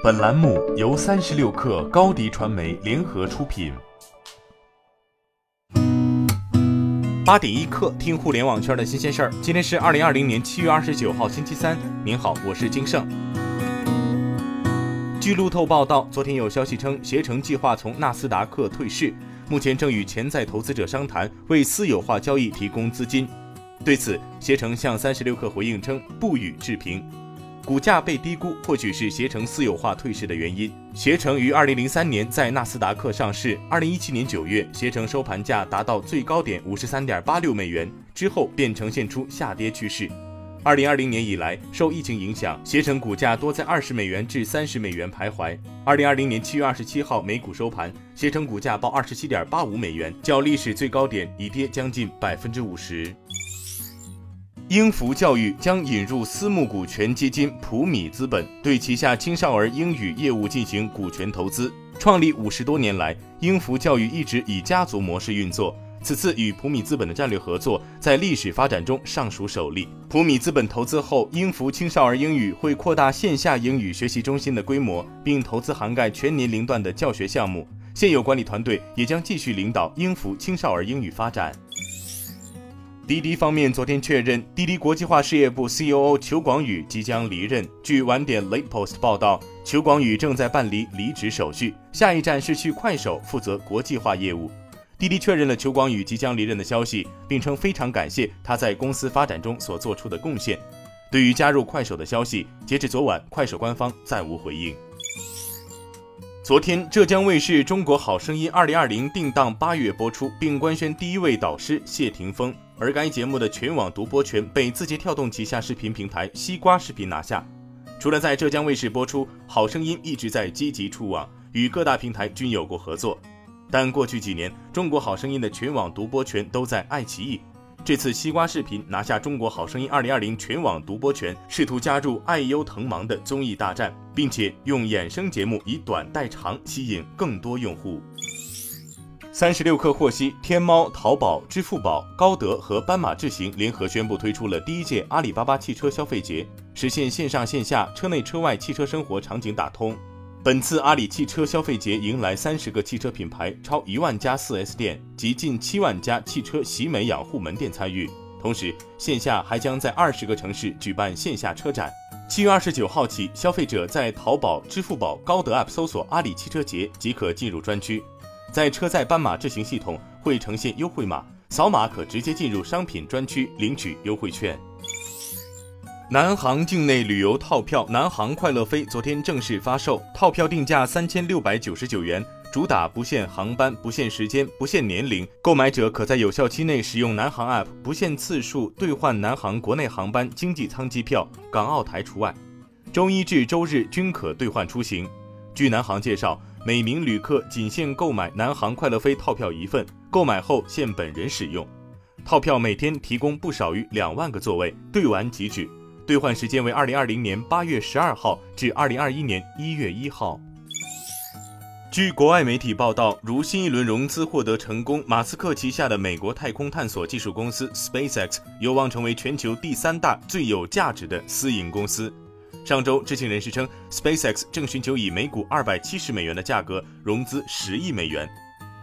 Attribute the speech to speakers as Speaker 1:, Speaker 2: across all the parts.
Speaker 1: 本栏目由三十六氪高低传媒联合出品。
Speaker 2: 八点一刻，听互联网圈的新鲜事儿。今天是二零二零年七月二十九号，星期三。您好，我是金盛。据路透报道，昨天有消息称，携程计划从纳斯达克退市，目前正与潜在投资者商谈，为私有化交易提供资金。对此，携程向三十六氪回应称不予置评。股价被低估，或许是携程私有化退市的原因。携程于二零零三年在纳斯达克上市，二零一七年九月，携程收盘价达到最高点五十三点八六美元，之后便呈现出下跌趋势。二零二零年以来，受疫情影响，携程股价多在二十美元至三十美元徘徊。二零二零年七月二十七号美股收盘，携程股价报二十七点八五美元，较历史最高点已跌将近百分之五十。英孚教育将引入私募股权基金普米资本，对旗下青少儿英语业务进行股权投资。创立五十多年来，英孚教育一直以家族模式运作。此次与普米资本的战略合作，在历史发展中尚属首例。普米资本投资后，英孚青少儿英语会扩大线下英语学习中心的规模，并投资涵盖全年龄段的教学项目。现有管理团队也将继续领导英孚青少儿英语发展。滴滴方面昨天确认，滴滴国际化事业部 COO 裘广宇即将离任。据晚点 Late Post 报道，裘广宇正在办理离职手续，下一站是去快手负责国际化业务。滴滴确认了裘广宇即将离任的消息，并称非常感谢他在公司发展中所做出的贡献。对于加入快手的消息，截至昨晚，快手官方暂无回应。昨天，浙江卫视《中国好声音2020》定档八月播出，并官宣第一位导师谢霆锋。而该节目的全网独播权被字节跳动旗下视频平台西瓜视频拿下。除了在浙江卫视播出，《好声音》一直在积极出网，与各大平台均有过合作。但过去几年，《中国好声音》的全网独播权都在爱奇艺。这次西瓜视频拿下《中国好声音》2020全网独播权，试图加入爱优腾芒的综艺大战，并且用衍生节目以短代长，吸引更多用户。三十六氪获悉，天猫、淘宝、支付宝、高德和斑马智行联合宣布推出了第一届阿里巴巴汽车消费节，实现线上线下、车内车外汽车生活场景打通。本次阿里汽车消费节迎来三十个汽车品牌、超一万家 4S 店及近七万家汽车洗美养护门店参与，同时线下还将在二十个城市举办线下车展。七月二十九号起，消费者在淘宝、支付宝、高德 App 搜索“阿里汽车节”即可进入专区，在车载斑马智行系统会呈现优惠码，扫码可直接进入商品专区领取优惠券。南航境内旅游套票“南航快乐飞”昨天正式发售，套票定价三千六百九十九元，主打不限航班、不限时间、不限年龄。购买者可在有效期内使用南航 App，不限次数兑换南航国内航班经济舱机票，港澳台除外。周一至周日均可兑换出行。据南航介绍，每名旅客仅限购买南航快乐飞套票一份，购买后限本人使用。套票每天提供不少于两万个座位，兑完即止。兑换时间为二零二零年八月十二号至二零二一年一月一号。据国外媒体报道，如新一轮融资获得成功，马斯克旗下的美国太空探索技术公司 SpaceX 有望成为全球第三大最有价值的私营公司。上周，知情人士称，SpaceX 正寻求以每股二百七十美元的价格融资十亿美元。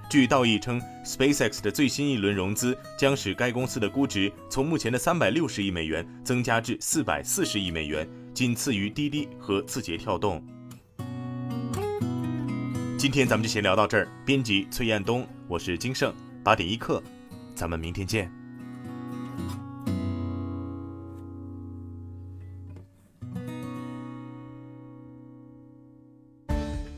Speaker 2: 据道义称，SpaceX 的最新一轮融资将使该公司的估值从目前的三百六十亿美元增加至四百四十亿美元，仅次于滴滴和字节跳动。今天咱们就先聊到这儿。编辑崔彦东，我是金盛八点一刻，咱们明天见。